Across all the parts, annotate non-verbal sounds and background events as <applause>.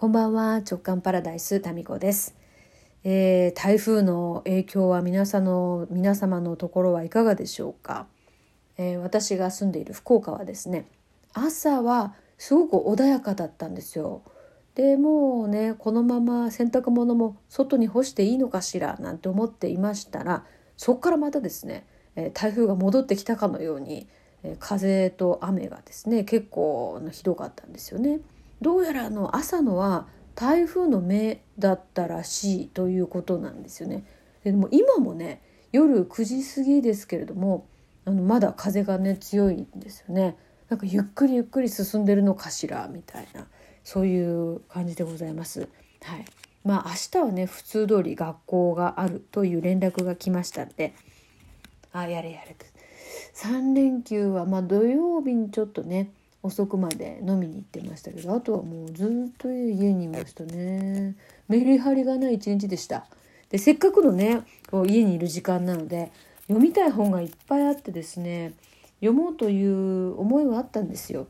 こんばんは。直感パラダイスタミコです、えー、台風の影響は皆さんの皆様のところはいかがでしょうか、えー、私が住んでいる福岡はですね朝はすごく穏やかだったんですよ。でもうねこのまま洗濯物も外に干していいのかしら？なんて思っていましたらそこからまたですね、え台風が戻ってきたかのように、え風と雨がですね結構ひどかったんですよね。どうやらあの朝のは台風の目だったらしいということなんですよね。でも今もね夜9時過ぎですけれどもあのまだ風がね強いんですよね。なんかゆっくりゆっくり進んでるのかしらみたいなそういう感じでございます。はい。まあ明日はね普通通り学校があるという連絡が来ましたんで、あやれやれと。3連休はまあ土曜日にちょっとね遅くまで飲みに行ってましたけどあとはもうずっと家にいましたね。メリハリがない一日でした。でせっかくのねこう家にいる時間なので読みたい本がいっぱいあってですね読もうという思いはあったんですよ。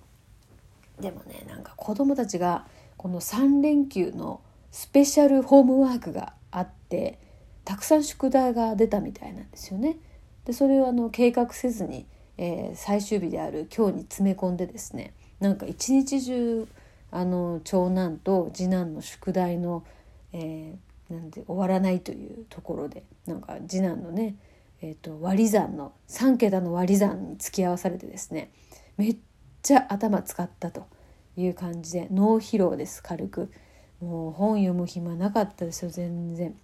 でもねなんか子供たちがこの3連休のスペシャルホームワークがあってたくさん宿題が出たみたいなんですよね。でそれをあの計画せずにえー、最終日である今日に詰め込んでですねなんか一日中あの長男と次男の宿題の、えー、なんで終わらないというところでなんか次男のね、えーと、割り算の3桁の割り算に付き合わされてですねめっちゃ頭使ったという感じで脳疲労です軽くもう本読む暇なかったですよ全然。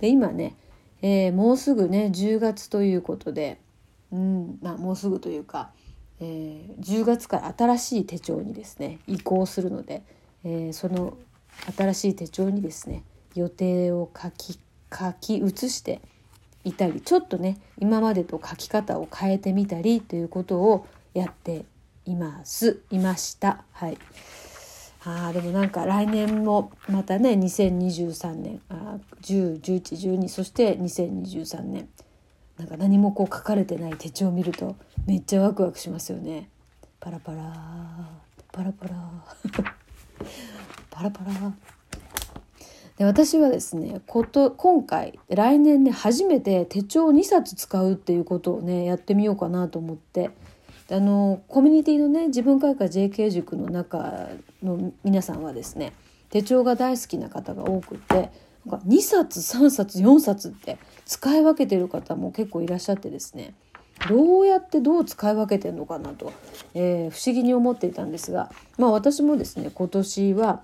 で今ね、えー、もうすぐね10月ということでうんまあ、もうすぐというか、えー、10月から新しい手帳にですね移行するので、えー、その新しい手帳にですね予定を書き書き写していたりちょっとね今までと書き方を変えてみたりということをやっています。いました。はい。あでもなんか来年もまたね2023年あ101112そして2023年。なんか何もこう書かれてない手帳を見るとめっちゃワクワクしますよね。パラパラパラパラ <laughs> パラパラで私はですねこと今回来年ね初めて手帳を2冊使うっていうことをねやってみようかなと思って。あのコミュニティのね自分会館 JK 塾の中の皆さんはですね手帳が大好きな方が多くてなんか2冊3冊4冊って使い分けてる方も結構いらっしゃってですね。どうやってどう使い分けてるのかなと、えー、不思議に思っていたんですがまあ私もですね今年は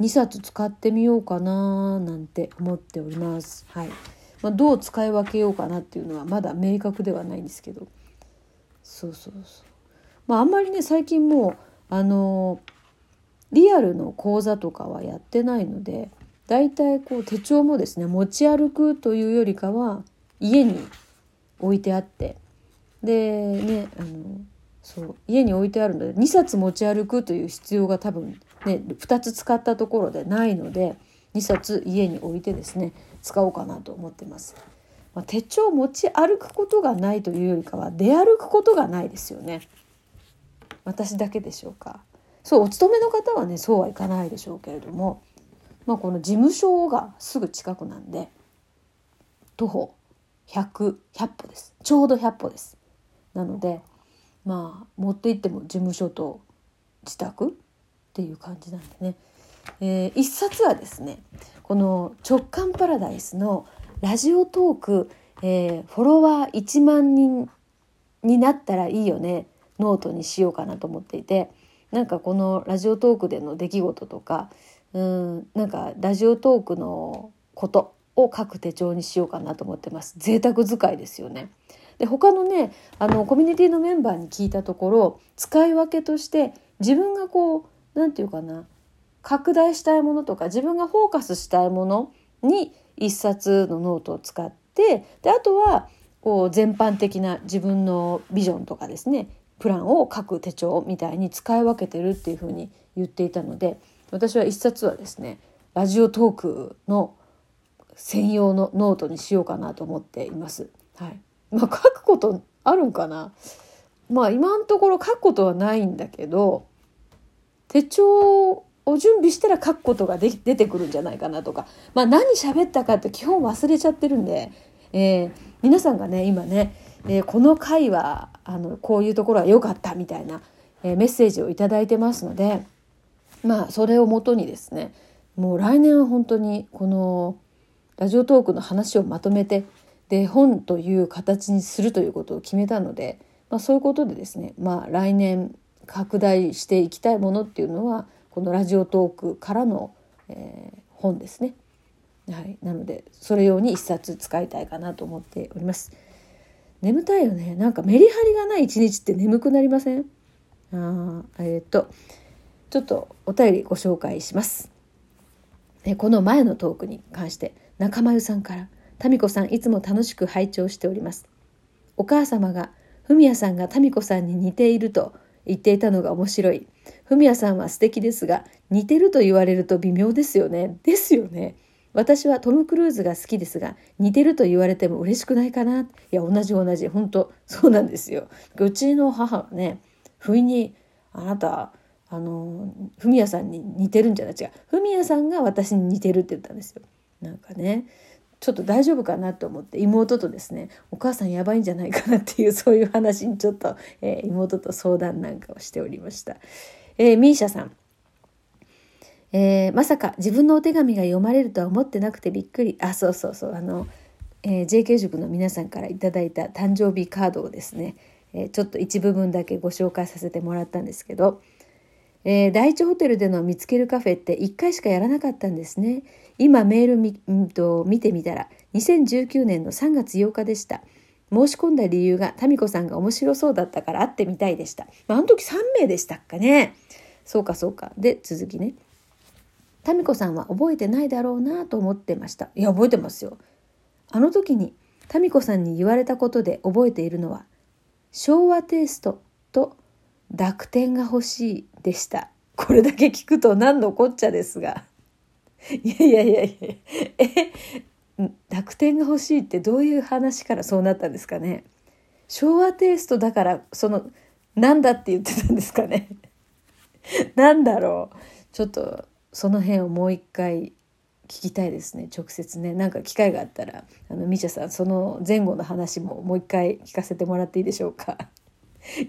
2冊使ってみようかななんて思っております。はい。まあ、どう使い分けようかなっていうのはまだ明確ではないんですけど。そうそうそう。まああんまりね最近もうあのリアルの講座とかはやってないので大体こう手帳もですね持ち歩くというよりかは家に置いてあってでねあのそう家に置いてあるので2冊持ち歩くという必要が多分ね2つ使ったところでないので2冊家に置いてですね使おうかなと思ってます。まあ、手帳持ち歩くことがないというよりかは出歩くことがないですよね。私だけでしょうか。そうお勤めの方はねそうはいかないでしょうけれどもまあ、この事務所がすぐ近くなんで徒歩100100歩です。ちょうど100歩です。なのでまあ持って行っても事務所と自宅っていう感じなんでね、えー、一冊はですねこの直感パラダイスのラジオトーク、えー、フォロワー1万人になったらいいよねノートにしようかなと思っていてなんかこのラジオトークでの出来事とかうんなんかラジオトークのことを書く手帳にしようかなと思ってます。贅沢使いですよね。で他のねあのコミュニティのメンバーに聞いたところ使い分けとして自分がこう何て言うかな拡大したいものとか自分がフォーカスしたいものに一冊のノートを使ってであとはこう全般的な自分のビジョンとかですねプランを書く手帳みたいに使い分けてるっていうふうに言っていたので私は一冊はですねラジオトークの専用のノートにしようかなと思っています。はい。まあ書くことあるんかな？まあ今のところ書くことはないんだけど手帳を準備したら書くことがで出てくるんじゃないかなとか、まあ、何喋ったかって基本忘れちゃってるんで、えー、皆さんがね今ね、えー、この回はあのこういうところは良かったみたいな、えー、メッセージを頂いてますのでまあそれをもとにですねもう来年は本当にこのラジオトークの話をまとめてで本という形にするということを決めたので、まあ、そういうことでですね、まあ、来年拡大していきたいものっていうのはこのラジオトークからの、えー、本ですね。はい、なのでそれ用に一冊使いたいかなと思っております。眠たいよね。なんかメリハリがない一日って眠くなりません？あえっ、とちょっとお便りご紹介します。えこの前のトークに関して中丸さんから「民子さんいつも楽しく拝聴しております」お母様が文也さんが民子さんに似ていると言っていたのが面白い。ふみやさんは素敵ですが、似てると言われると微妙ですよね。ですよね。私はトム・クルーズが好きですが、似てると言われても嬉しくないかな。いや、同じ同じ。本当そうなんですよ。うちの母はね、不意に、あなた、あの、ふみやさんに似てるんじゃない？違う。ふみやさんが私に似てるって言ったんですよ。なんかね。ちょっと大丈夫かなと思って妹とですねお母さんやばいんじゃないかなっていう <laughs> そういう話にちょっと、えー、妹と相談なんかをしておりました。えー、ミーシャさんえー、まさか自分のお手紙が読まれるとは思ってなくてびっくりあそうそうそうあの、えー、JK 塾の皆さんから頂いた誕生日カードをですね、えー、ちょっと一部分だけご紹介させてもらったんですけど、えー、第一ホテルでの見つけるカフェって1回しかやらなかったんですね。今メールみ、んと見てみたら2019年の3月8日でした。申し込んだ理由が民子さんが面白そうだったから会ってみたいでした。まあ、あの時3名でしたっかね。そうかそうか。で、続きね。民子さんは覚えてないだろうなと思ってました。いや、覚えてますよ。あの時に民子さんに言われたことで覚えているのは、昭和テイストと濁点が欲しいでした。これだけ聞くと何のこっちゃですが。<laughs> いやいやいやいや、え、濁点が欲しいってどういう話からそうなったんですかね。昭和テイストだから、その、なんだって言ってたんですかね。<laughs> なんだろう。ちょっと、その辺をもう一回聞きたいですね直接ねなんか機会があったらあのミシャさんその前後の話ももう一回聞かせてもらっていいでしょうか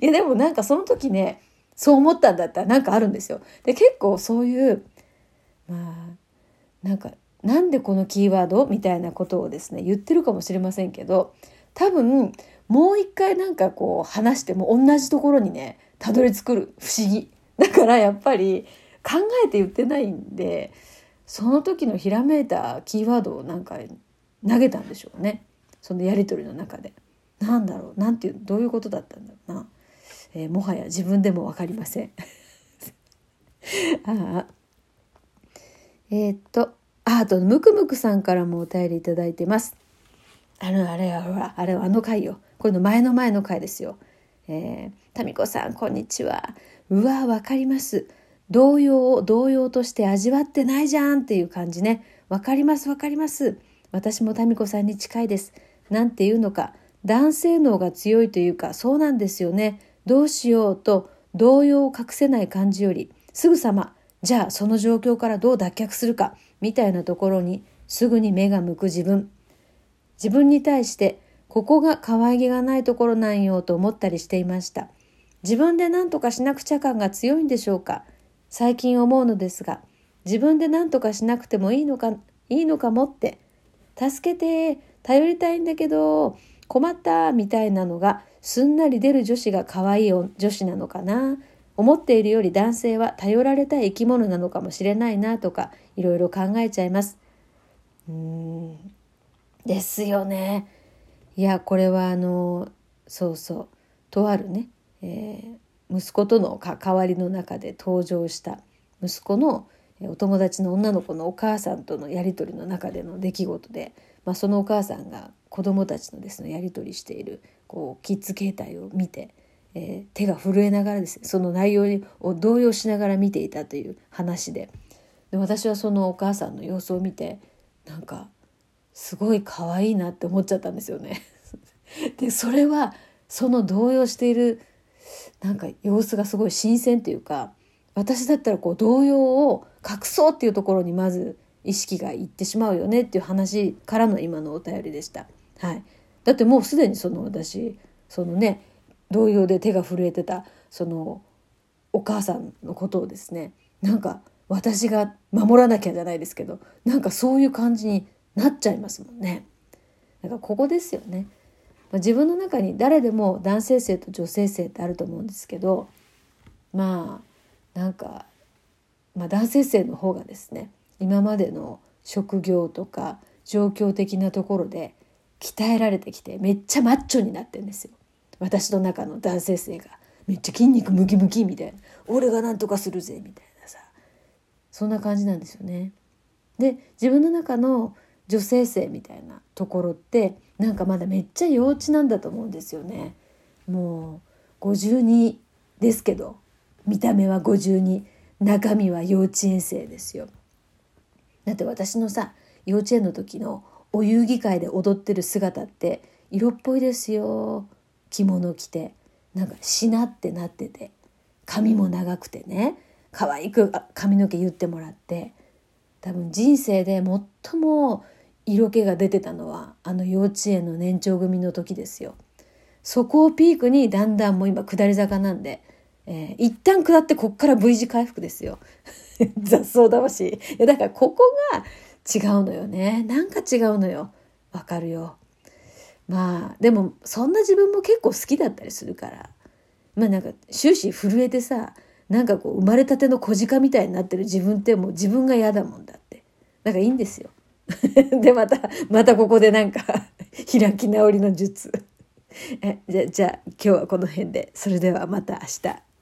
いやでもなんかその時ねそう思ったんだった。らなんかあるんですよ。で結構そういうまあなんかなんでこのキーワードみたいなことをですね言ってるかもしれませんけど多分もう一回なんかこう話しても同じところにねたどり着く不思議。だからやっぱり考えて言ってないんでその時のひらめいたキーワードをなんか投げたんでしょうね。そのやり取りの中で。なんだろうなんていうどういうことだったんだろうな、えー、もはや自分でも分かりません。<laughs> ああえー、っとああとムクムクさんからもお便り頂いてます。あのあれはほらあれはあの回よこれの前の前の回ですよ。えー、民子さんこんにちは。うわわかります。動揺を動揺として味わってないじゃんっていう感じね。わかりますわかります。私も民子さんに近いです。なんていうのか、男性脳が強いというか、そうなんですよね。どうしようと動揺を隠せない感じより、すぐさま、じゃあその状況からどう脱却するか、みたいなところにすぐに目が向く自分。自分に対して、ここが可愛げがないところなんよと思ったりしていました。自分で何とかしなくちゃ感が強いんでしょうか最近思うのですが、自分で何とかしなくてもいいのか、いいのかもって、助けて、頼りたいんだけど、困ったみたいなのがすんなり出る女子が可愛い女子なのかな。思っているより男性は頼られたい生き物なのかもしれないなとか、いろいろ考えちゃいます。うーん。ですよね。いや、これはあの、そうそう、とあるね、えー息子との関わりの中で登場した息子のお友達の女の子のお母さんとのやり取りの中での出来事で、まあ、そのお母さんが子どもたちのですねやり取りしているこうキッズ携帯を見て、えー、手が震えながらですねその内容を動揺しながら見ていたという話でで私はそのお母さんの様子を見てなんかすごい可愛いなって思っちゃったんですよね。<laughs> でそれはその動揺しているなんか様子がすごい新鮮というか私だったらこう動揺を隠そうっていうところにまず意識がいってしまうよねっていう話からの今のお便りでした。はい、だってもうすでにその私そのね動揺で手が震えてたそのお母さんのことをですねなんか私が守らなきゃじゃないですけどなんかそういう感じになっちゃいますもんね。だからここですよね。ま、自分の中に誰でも男性性と女性性ってあると思うんですけどまあなんか、まあ、男性性の方がですね今までの職業とか状況的なところで鍛えられてきてめっちゃマッチョになってんですよ私の中の男性性がめっちゃ筋肉ムキムキみたいな俺が何とかするぜみたいなさそんな感じなんですよね。で自分の中の女性性みたいなところってなんかまだめっちゃ幼稚なんだと思うんですよね。もう52ですけど見た目は52中身は幼稚園生ですよ。だって私のさ幼稚園の時のお遊戯会で踊ってる姿って色っぽいですよ着物着てなんかしなってなってて髪も長くてね可愛く髪の毛言ってもらって多分人生で最も色気が出てたのはあの幼稚園の年長組の時ですよ。そこをピークにだんだんもう今下り坂なんで、えー、一旦下ってこっから V 字回復ですよ。<laughs> 雑草魂。いやだからここが違うのよね。なんか違うのよ。わかるよ。まあでもそんな自分も結構好きだったりするからまあなんか終始震えてさなんかこう生まれたての小鹿みたいになってる自分ってもう自分が嫌だもんだってなんかいいんですよ。<laughs> でまたまたここでなんか <laughs> 開き直りの術えじゃじゃあ今日はこの辺でそれではまた明日。